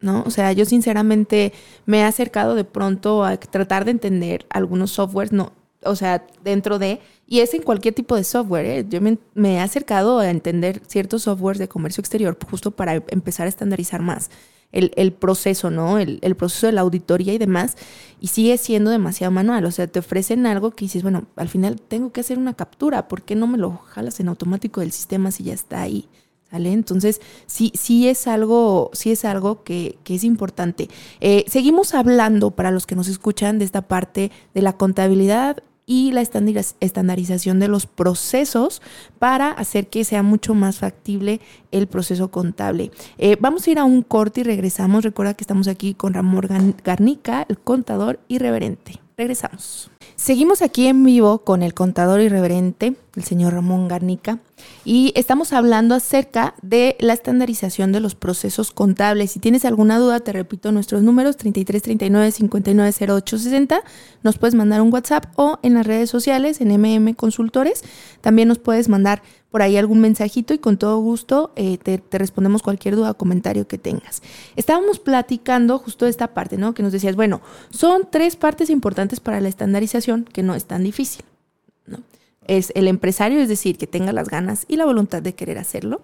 ¿No? O sea, yo sinceramente me he acercado de pronto a tratar de entender algunos softwares, no, o sea, dentro de, y es en cualquier tipo de software, ¿eh? yo me, he acercado a entender ciertos softwares de comercio exterior justo para empezar a estandarizar más el, proceso, ¿no? El, proceso de la auditoría y demás, y sigue siendo demasiado manual. O sea, te ofrecen algo que dices, bueno, al final tengo que hacer una captura, ¿por qué no me lo jalas en automático del sistema si ya está ahí? ¿Sale? Entonces, sí, sí es algo, sí es algo que, es importante. Eh, seguimos hablando, para los que nos escuchan, de esta parte de la contabilidad y la estandarización de los procesos para hacer que sea mucho más factible el proceso contable. Eh, vamos a ir a un corte y regresamos. Recuerda que estamos aquí con Ramón Garnica, el contador irreverente. Regresamos. Seguimos aquí en vivo con el contador irreverente, el señor Ramón Garnica, y estamos hablando acerca de la estandarización de los procesos contables. Si tienes alguna duda, te repito nuestros números 33 39 59 08 60. Nos puedes mandar un WhatsApp o en las redes sociales en MM Consultores. También nos puedes mandar por ahí algún mensajito y con todo gusto eh, te, respondemos cualquier duda o comentario que tengas. Estábamos platicando justo de esta parte, ¿no? Que nos decías, bueno, son tres partes importantes para la estandarización que no es tan difícil, ¿no? Es el empresario, es decir, que tenga las ganas y la voluntad de querer hacerlo.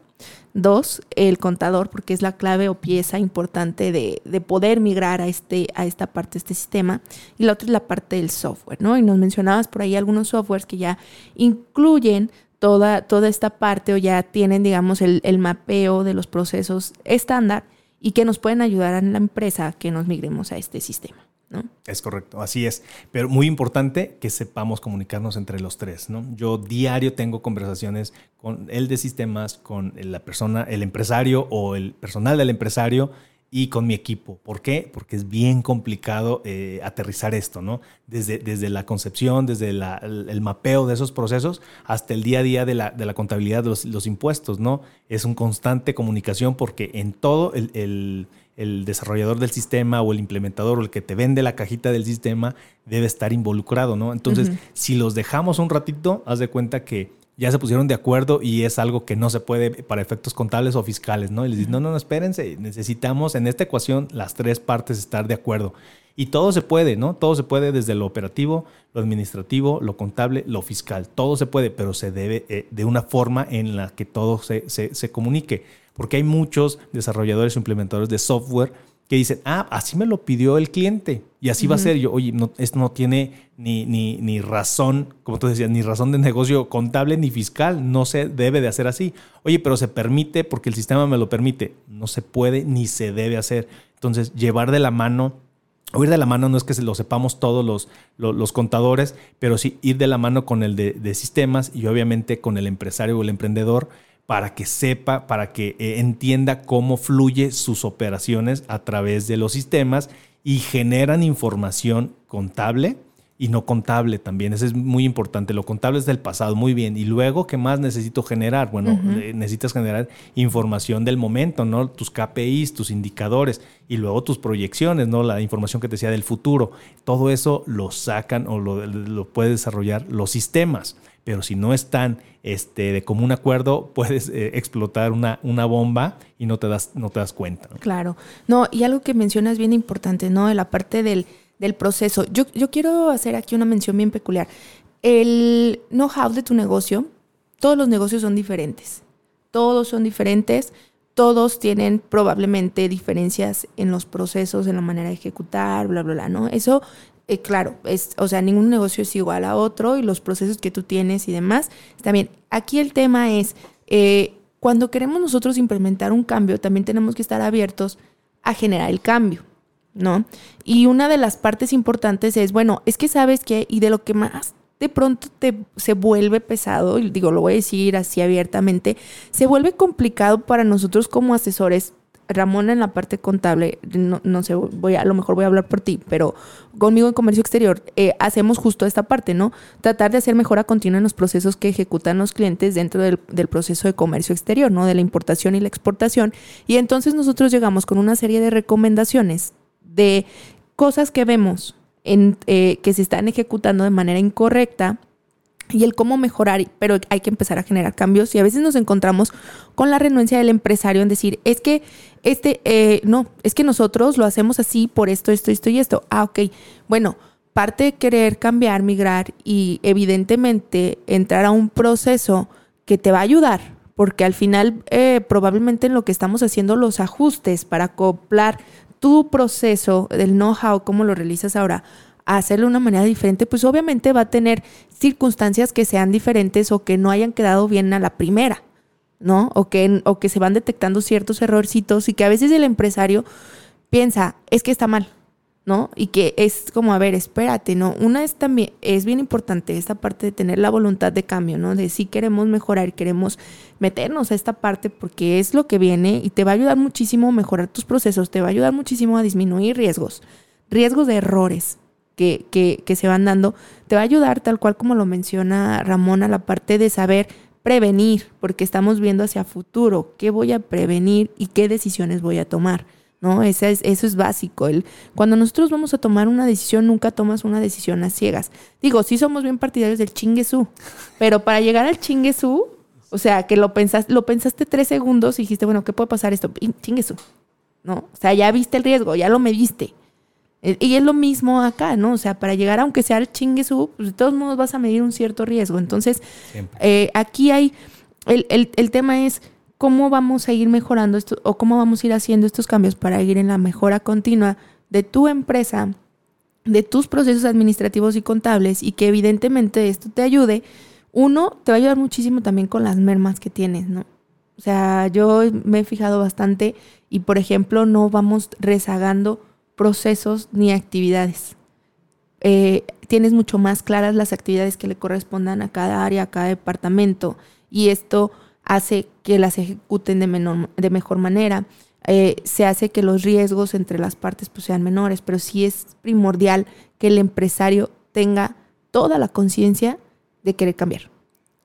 Dos, el contador, porque es la clave o pieza importante de, de, poder migrar a, este, a esta parte este sistema. Y la otra es la parte del software, ¿no? Y nos mencionabas por ahí algunos softwares que ya incluyen toda, toda esta parte o ya tienen, digamos, el, mapeo de los procesos estándar y que nos pueden ayudar a la empresa que nos migremos a este sistema. ¿no?
Es correcto, así es. Pero muy importante que sepamos comunicarnos entre los tres. ¿no? Yo diario tengo conversaciones con el de sistemas, con la persona, el empresario o el personal del empresario y con mi equipo. ¿Por qué? Porque es bien complicado eh, aterrizar esto, ¿no? Desde, desde la concepción, desde el, mapeo de esos procesos hasta el día a día de la, de la contabilidad de los, impuestos, ¿no? Es un constante comunicación porque en todo el, desarrollador del sistema o el implementador o el que te vende la cajita del sistema debe estar involucrado, ¿no? Entonces, si los dejamos un ratito, haz de cuenta que ya se pusieron de acuerdo y es algo que no se puede para efectos contables o fiscales, ¿no? Y les dicen, no, no, no, espérense, necesitamos en esta ecuación las tres partes estar de acuerdo. Y todo se puede, ¿no? Todo se puede desde lo operativo, lo administrativo, lo contable, lo fiscal. Todo se puede, pero se debe eh, de una forma en la que todo se, se, se comunique. Porque hay muchos desarrolladores o implementadores de software que dicen, ah, así me lo pidió el cliente y así va a ser. Yo, oye, no, esto no tiene ni, ni, ni razón, como tú decías, ni razón de negocio contable ni fiscal. No se debe de hacer así. Oye, pero se permite porque el sistema me lo permite. No se puede ni se debe hacer. Entonces, llevar de la mano o ir de la mano no es que lo sepamos todos los, los, contadores, pero sí ir de la mano con el de, de, sistemas y obviamente con el empresario o el emprendedor para que sepa, para que eh, entienda cómo fluye sus operaciones a través de los sistemas y generan información contable y no contable también. Eso es muy importante. Lo contable es del pasado, muy bien. Y luego, ¿qué más necesito generar? Bueno, eh, necesitas generar información del momento, ¿no? Tus KPIs, tus indicadores y luego tus proyecciones, ¿no? La información que te decía del futuro. Todo eso lo sacan o lo, lo puede desarrollar los sistemas pero si no están este, de común acuerdo, puedes eh, explotar una, una bomba y no te das, no te das cuenta.
Claro. No, y algo que mencionas bien importante, ¿no? De la parte del, del proceso. Yo, yo quiero hacer aquí una mención bien peculiar. El know-how de tu negocio, todos los negocios son diferentes. Todos son diferentes todos tienen probablemente diferencias en los procesos, en la manera de ejecutar, bla, bla, bla, ¿no? Eso eh, claro, es, o sea, ningún negocio es igual a otro y los procesos que tú tienes y demás. También, aquí el tema es, eh, cuando queremos nosotros implementar un cambio, también tenemos que estar abiertos a generar el cambio, ¿no? Y una de las partes importantes es, bueno, es que sabes que, y de lo que más de pronto te, se vuelve pesado, y digo, lo voy a decir así abiertamente, se vuelve complicado para nosotros como asesores Ramón en la parte contable, no, sé, voy a, lo mejor voy a hablar por ti, pero conmigo en comercio exterior eh, hacemos justo esta parte, ¿no? Tratar de hacer mejora continua en los procesos que ejecutan los clientes dentro del, del, proceso de comercio exterior, ¿no? De la importación y la exportación. Y entonces nosotros llegamos con una serie de recomendaciones de cosas que vemos en, eh, que se están ejecutando de manera incorrecta y el cómo mejorar, pero hay que empezar a generar cambios y a veces nos encontramos con la renuencia del empresario en decir, es que este, eh, no, es que nosotros lo hacemos así por esto, esto, esto y esto. Ah, ok, bueno, parte de querer cambiar, migrar y evidentemente entrar a un proceso que te va a ayudar, porque al final eh, probablemente en lo que estamos haciendo los ajustes para acoplar tu proceso del know-how, cómo lo realizas ahora, a hacerlo de una manera diferente, pues obviamente va a tener circunstancias que sean diferentes o que no hayan quedado bien a la primera, ¿no? O que, o que se van detectando ciertos errorcitos y que a veces el empresario piensa, es que está mal, ¿no? Y que es como, a ver, espérate, ¿no? Una es también, es bien importante esta parte de tener la voluntad de cambio, ¿no? De si queremos mejorar, queremos meternos a esta parte porque es lo que viene y te va a ayudar muchísimo a mejorar tus procesos, te va a ayudar muchísimo a disminuir riesgos, riesgos de errores, que, se van dando, te va a ayudar tal cual como lo menciona Ramón a la parte de saber prevenir, porque estamos viendo hacia futuro, qué voy a prevenir y qué decisiones voy a tomar. ¿no? Eso es, eso es básico. El, cuando nosotros vamos a tomar una decisión, nunca tomas una decisión a ciegas. Digo, sí somos bien partidarios del chinguesú, pero para llegar al chinguesú, o sea, que lo pensaste, lo pensaste tres segundos y dijiste, bueno, ¿qué puede pasar esto? Chinguesú. ¿No? O sea, ya viste el riesgo, ya lo mediste. Eh, y es lo mismo acá, ¿no? O sea, para llegar, aunque sea el chinguesú, pues de todos modos vas a medir un cierto riesgo. Entonces, eh, aquí hay, el, el, tema es cómo vamos a ir mejorando esto o cómo vamos a ir haciendo estos cambios para ir en la mejora continua de tu empresa, de tus procesos administrativos y contables y que evidentemente esto te ayude. Uno, te va a ayudar muchísimo también con las mermas que tienes, ¿no? O sea, yo me he fijado bastante y, por ejemplo, no vamos rezagando procesos ni actividades. Eh, tienes mucho más claras las actividades que le correspondan a cada área, a cada departamento, y esto hace que las ejecuten de, menor, de mejor manera. Eh, se hace que los riesgos entre las partes pues, sean menores, pero sí es primordial que el empresario tenga toda la conciencia de querer cambiar,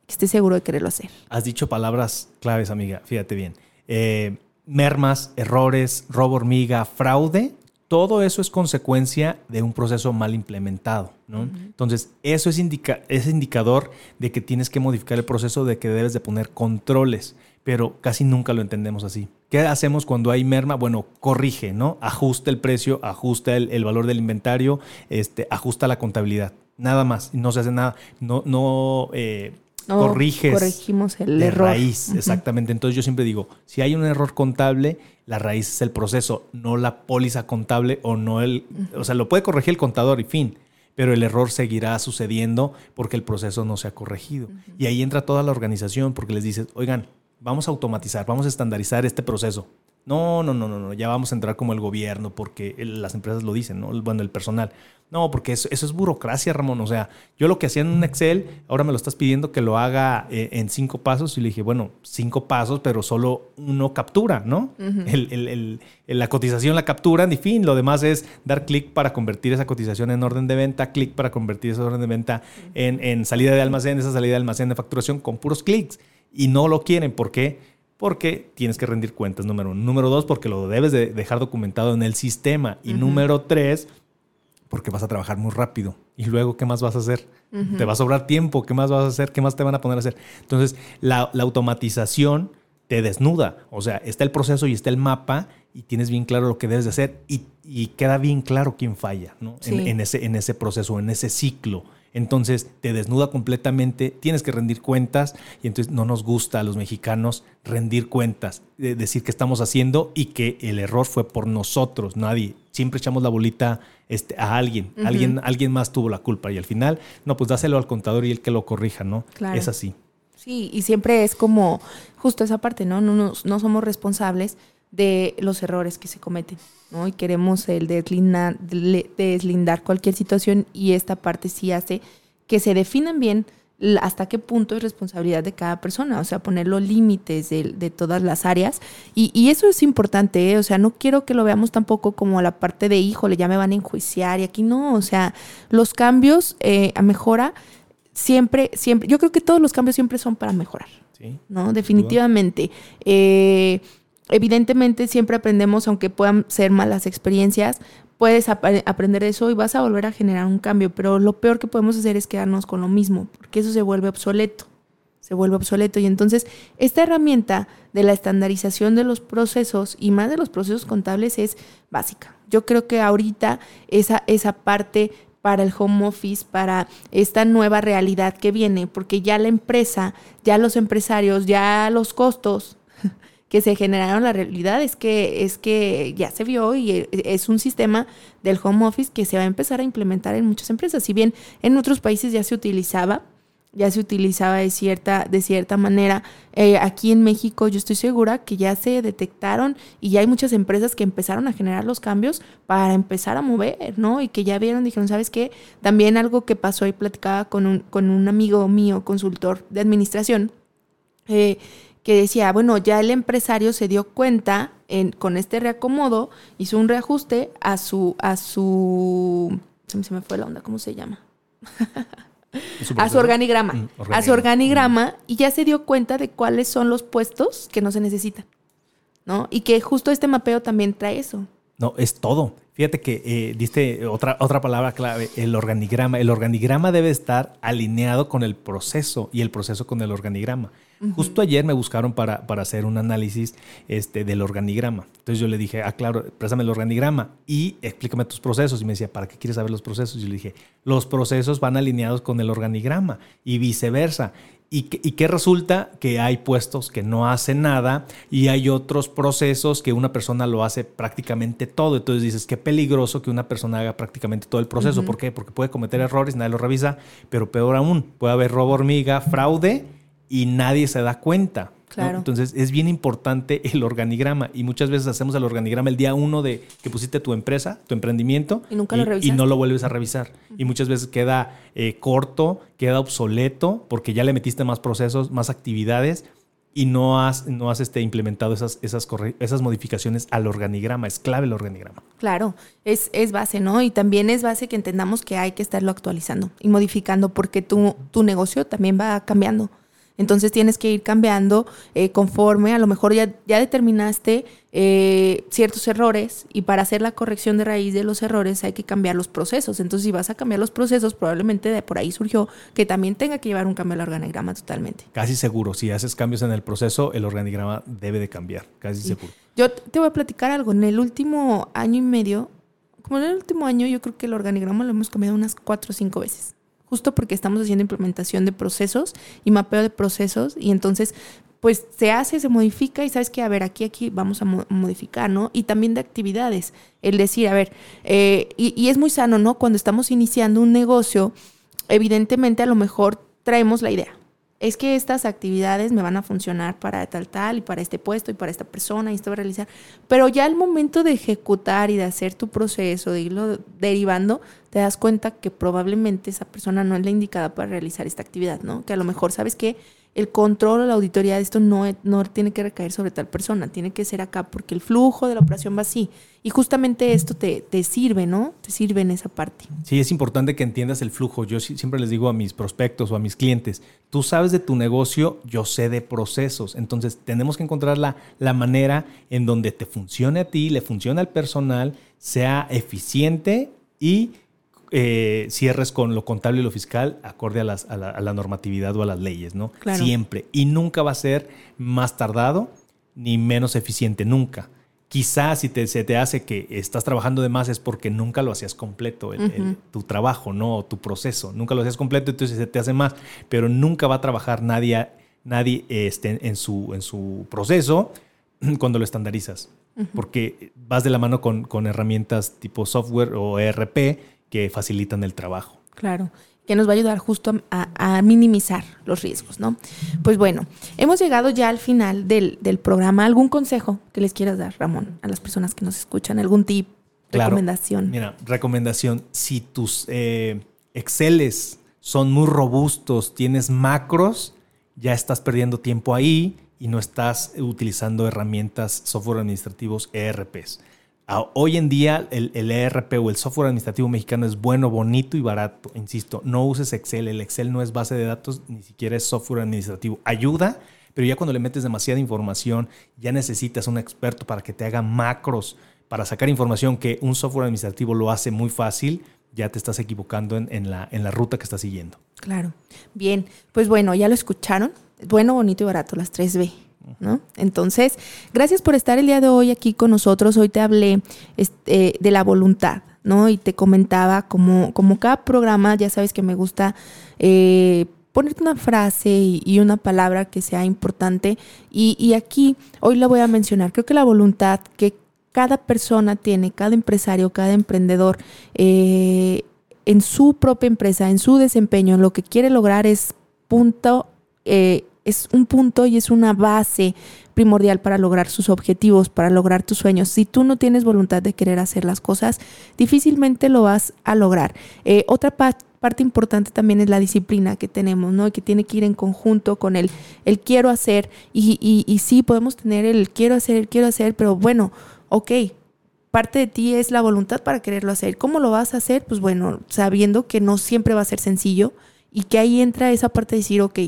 que esté seguro de quererlo hacer.
Has dicho palabras claves, amiga, fíjate bien. Eh, mermas, errores, robo hormiga, fraude todo eso es consecuencia de un proceso mal implementado. ¿no? Entonces, eso es, indica es indicador de que tienes que modificar el proceso, de que debes de poner controles, pero casi nunca lo entendemos así. ¿Qué hacemos cuando hay merma? Bueno, corrige, ¿no? Ajusta el precio, ajusta el, valor del inventario, este, ajusta la contabilidad. Nada más, no se hace nada. No, no eh, corriges.
Corregimos el error.
raíz, exactamente. Entonces yo siempre digo, si hay un error contable, la raíz es el proceso, no la póliza contable o no el... O sea, lo puede corregir el contador y fin, pero el error seguirá sucediendo porque el proceso no se ha corregido. Y ahí entra toda la organización porque les dices, oigan, vamos a automatizar, vamos a estandarizar este proceso. No, no, no, no, no, ya vamos a entrar como el gobierno porque las empresas lo dicen, ¿no? Bueno, el personal. No, porque eso, es burocracia, Ramón. O sea, yo lo que hacía en un Excel, ahora me lo estás pidiendo que lo haga eh, en cinco pasos y le dije, bueno, cinco pasos, pero solo uno captura, ¿no? la cotización la capturan y fin. Lo demás es dar clic para convertir esa cotización en orden de venta, clic para convertir esa orden de venta en, en salida de almacén, esa salida de almacén de facturación con puros clics. Y no lo quieren. ¿Por qué? Porque tienes que rendir cuentas, número uno. Número dos, porque lo debes de dejar documentado en el sistema. Y número tres, porque vas a trabajar muy rápido. Y luego, ¿qué más vas a hacer? Te va a sobrar tiempo, ¿qué más vas a hacer? ¿Qué más te van a poner a hacer? Entonces, la, automatización te desnuda. O sea, está el proceso y está el mapa y tienes bien claro lo que debes de hacer y, queda bien claro quién falla ¿no? en, ese, en ese proceso, en ese ciclo. Entonces te desnuda completamente, tienes que rendir cuentas y entonces no nos gusta a los mexicanos rendir cuentas, decir que estamos haciendo y que el error fue por nosotros, nadie. Siempre echamos la bolita este, a alguien, alguien, alguien más tuvo la culpa y al final, no, pues dáselo al contador y el que lo corrija, ¿no? Es así.
Sí, y siempre es como justo esa parte, ¿no? No, no somos responsables de los errores que se cometen, ¿no? Y queremos el deslindar, deslindar cualquier situación y esta parte sí hace que se definan bien hasta qué punto es responsabilidad de cada persona, o sea, poner los límites de, de, todas las áreas. Y, y eso es importante, ¿eh? o sea, no quiero que lo veamos tampoco como la parte de, híjole, ya me van a enjuiciar y aquí no, o sea, los cambios eh, a mejora siempre, siempre, yo creo que todos los cambios siempre son para mejorar, sí, ¿no? Definitivamente. Eh, evidentemente siempre aprendemos, aunque puedan ser malas experiencias, puedes ap aprender eso y vas a volver a generar un cambio, pero lo peor que podemos hacer es quedarnos con lo mismo, porque eso se vuelve obsoleto, se vuelve obsoleto. Y entonces esta herramienta de la estandarización de los procesos y más de los procesos contables es básica. Yo creo que ahorita esa, esa parte para el home office, para esta nueva realidad que viene, porque ya la empresa, ya los empresarios, ya los costos que se generaron la realidad es que es que ya se vio y e, es un sistema del home office que se va a empezar a implementar en muchas empresas. Si bien en otros países ya se utilizaba, ya se utilizaba de cierta, de cierta manera. Eh, aquí en México yo estoy segura que ya se detectaron y ya hay muchas empresas que empezaron a generar los cambios para empezar a mover, ¿no? Y que ya vieron, dijeron, ¿sabes qué? También algo que pasó y platicaba con un, con un amigo mío, consultor de administración, eh, que decía, bueno, ya el empresario se dio cuenta en, con este reacomodo, hizo un reajuste a su, a su, se me fue la onda, ¿cómo se llama? a su organigrama, mm, a su organigrama y ya se dio cuenta de cuáles son los puestos que no se necesitan, ¿no? Y que justo este mapeo también trae eso.
No, es todo. Fíjate que eh, diste otra, otra palabra clave, el organigrama. El organigrama debe estar alineado con el proceso y el proceso con el organigrama. Justo ayer me buscaron para, para, hacer un análisis este, del organigrama. Entonces yo le dije, ah, claro, préstame el organigrama y explícame tus procesos. Y me decía, ¿para qué quieres saber los procesos? Y yo le dije, los procesos van alineados con el organigrama y viceversa. ¿Y qué, resulta? Que hay puestos que no hacen nada y hay otros procesos que una persona lo hace prácticamente todo. Entonces dices, qué peligroso que una persona haga prácticamente todo el proceso. ¿Por qué? Porque puede cometer errores, nadie lo revisa, pero peor aún, puede haber robo hormiga, fraude y nadie se da cuenta. Entonces es bien importante el organigrama y muchas veces hacemos el organigrama el día uno de que pusiste tu empresa, tu emprendimiento
y, nunca lo
y no lo vuelves a revisar. Y muchas veces queda eh, corto, queda obsoleto porque ya le metiste más procesos, más actividades y no has, no has este, implementado esas, esas, esas modificaciones al organigrama. Es clave el organigrama.
Claro, es, es base, ¿no? Y también es base que entendamos que hay que estarlo actualizando y modificando porque tu, tu negocio también va cambiando. Entonces tienes que ir cambiando eh, conforme, a lo mejor ya, ya determinaste eh, ciertos errores y para hacer la corrección de raíz de los errores hay que cambiar los procesos. Entonces si vas a cambiar los procesos, probablemente de por ahí surgió que también tenga que llevar un cambio al organigrama totalmente.
Casi seguro, si haces cambios en el proceso, el organigrama debe de cambiar, casi seguro.
Yo te voy a platicar algo, en el último año y medio, como en el último año, yo creo que el organigrama lo hemos cambiado unas cuatro o cinco veces justo porque estamos haciendo implementación de procesos y mapeo de procesos y entonces pues se hace, se modifica y sabes que, a ver, aquí, aquí vamos a modificar, ¿no? Y también de actividades, el decir, a ver, eh, y, y es muy sano, ¿no? Cuando estamos iniciando un negocio, evidentemente a lo mejor traemos la idea, es que estas actividades me van a funcionar para tal, tal, y para este puesto, y para esta persona, y esto va a realizar. Pero ya al momento de ejecutar y de hacer tu proceso, de irlo derivando, te das cuenta que probablemente esa persona no es la indicada para realizar esta actividad, ¿no? Que a lo mejor, ¿sabes que el control o la auditoría de esto no, no tiene que recaer sobre tal persona, tiene que ser acá porque el flujo de la operación va así. Y justamente esto te, te sirve, ¿no? Te sirve en esa parte.
Sí, es importante que entiendas el flujo. Yo siempre les digo a mis prospectos o a mis clientes, tú sabes de tu negocio, yo sé de procesos. Entonces tenemos que encontrar la, la manera en donde te funcione a ti, le funcione al personal, sea eficiente y eh, cierres con lo contable y lo fiscal acorde a, la, normatividad o a las leyes, ¿no? Siempre. Y nunca va a ser más tardado ni menos eficiente, nunca. Quizás si te, se te hace que estás trabajando de más es porque nunca lo hacías completo, tu trabajo, ¿no? Tu proceso. Nunca lo hacías completo, entonces se te hace más. Pero nunca va a trabajar nadie, nadie este, en, su, en su proceso cuando lo estandarizas. Porque vas de la mano con, con herramientas tipo software o ERP que facilitan el trabajo.
Claro, que nos va a ayudar justo a, minimizar los riesgos, ¿no? Pues bueno, hemos llegado ya al final del, programa. ¿Algún consejo que les quieras dar, Ramón, a las personas que nos escuchan? ¿Algún tip, recomendación?
Mira, recomendación, si tus eh, Exceles son muy robustos, tienes macros, ya estás perdiendo tiempo ahí y no estás utilizando herramientas, software administrativos, ERPs. Hoy en día el, ERP o el software administrativo mexicano es bueno, bonito y barato. Insisto, no uses Excel. El Excel no es base de datos, ni siquiera es software administrativo. Ayuda, pero ya cuando le metes demasiada información, ya necesitas un experto para que te haga macros, para sacar información que un software administrativo lo hace muy fácil, ya te estás equivocando en, la, en la ruta que estás siguiendo.
Claro. Bien, pues bueno, ya lo escucharon. Bueno, bonito y barato, las 3B. ¿No? Entonces, gracias por estar el día de hoy aquí con nosotros. Hoy te hablé este, de la voluntad, ¿no? Y te comentaba como, como cada programa, ya sabes que me gusta eh, ponerte una frase y, una palabra que sea importante. Y, aquí, hoy la voy a mencionar. Creo que la voluntad que cada persona tiene, cada empresario, cada emprendedor, eh, en su propia empresa, en su desempeño, en lo que quiere lograr es punto eh, es un punto y es una base primordial para lograr sus objetivos, para lograr tus sueños. Si tú no tienes voluntad de querer hacer las cosas, difícilmente lo vas a lograr. Eh, otra parte importante también es la disciplina que tenemos, ¿no? Que tiene que ir en conjunto con el, el quiero hacer. Y, y, y sí, podemos tener el quiero hacer, el quiero hacer, pero bueno, ok, parte de ti es la voluntad para quererlo hacer. ¿Cómo lo vas a hacer? Pues bueno, sabiendo que no siempre va a ser sencillo y que ahí entra esa parte de decir, ok,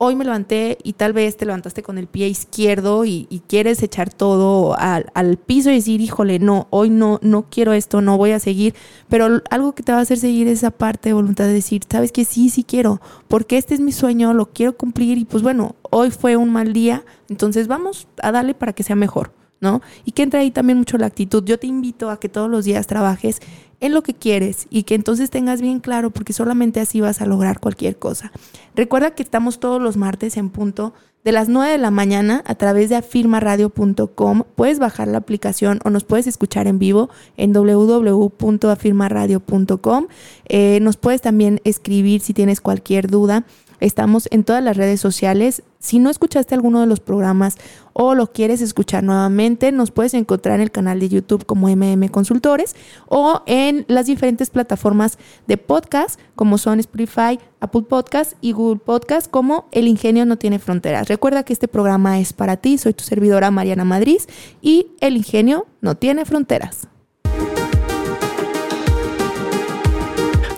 hoy me levanté y tal vez te levantaste con el pie izquierdo y, quieres echar todo al, al, piso y decir, híjole, no, hoy no, no quiero esto, no voy a seguir. Pero algo que te va a hacer seguir es esa parte de voluntad de decir, sabes que sí, sí quiero, porque este es mi sueño, lo quiero cumplir y pues bueno, hoy fue un mal día, entonces vamos a darle para que sea mejor. ¿No? Y que entra ahí también mucho la actitud. Yo te invito a que todos los días trabajes en lo que quieres y que entonces tengas bien claro porque solamente así vas a lograr cualquier cosa. Recuerda que estamos todos los martes en punto de las 9 de la mañana a través de afirmaradio.com. Puedes bajar la aplicación o nos puedes escuchar en vivo en www.afirmaradio.com. Eh, nos puedes también escribir si tienes cualquier duda. Estamos en todas las redes sociales. Si no escuchaste alguno de los programas o lo quieres escuchar nuevamente, nos puedes encontrar en el canal de YouTube como MM Consultores o en las diferentes plataformas de podcast como son Spotify, Apple Podcast y Google Podcast como El Ingenio no tiene fronteras. Recuerda que este programa es para ti. Soy tu servidora Mariana Madrid y El Ingenio no tiene fronteras.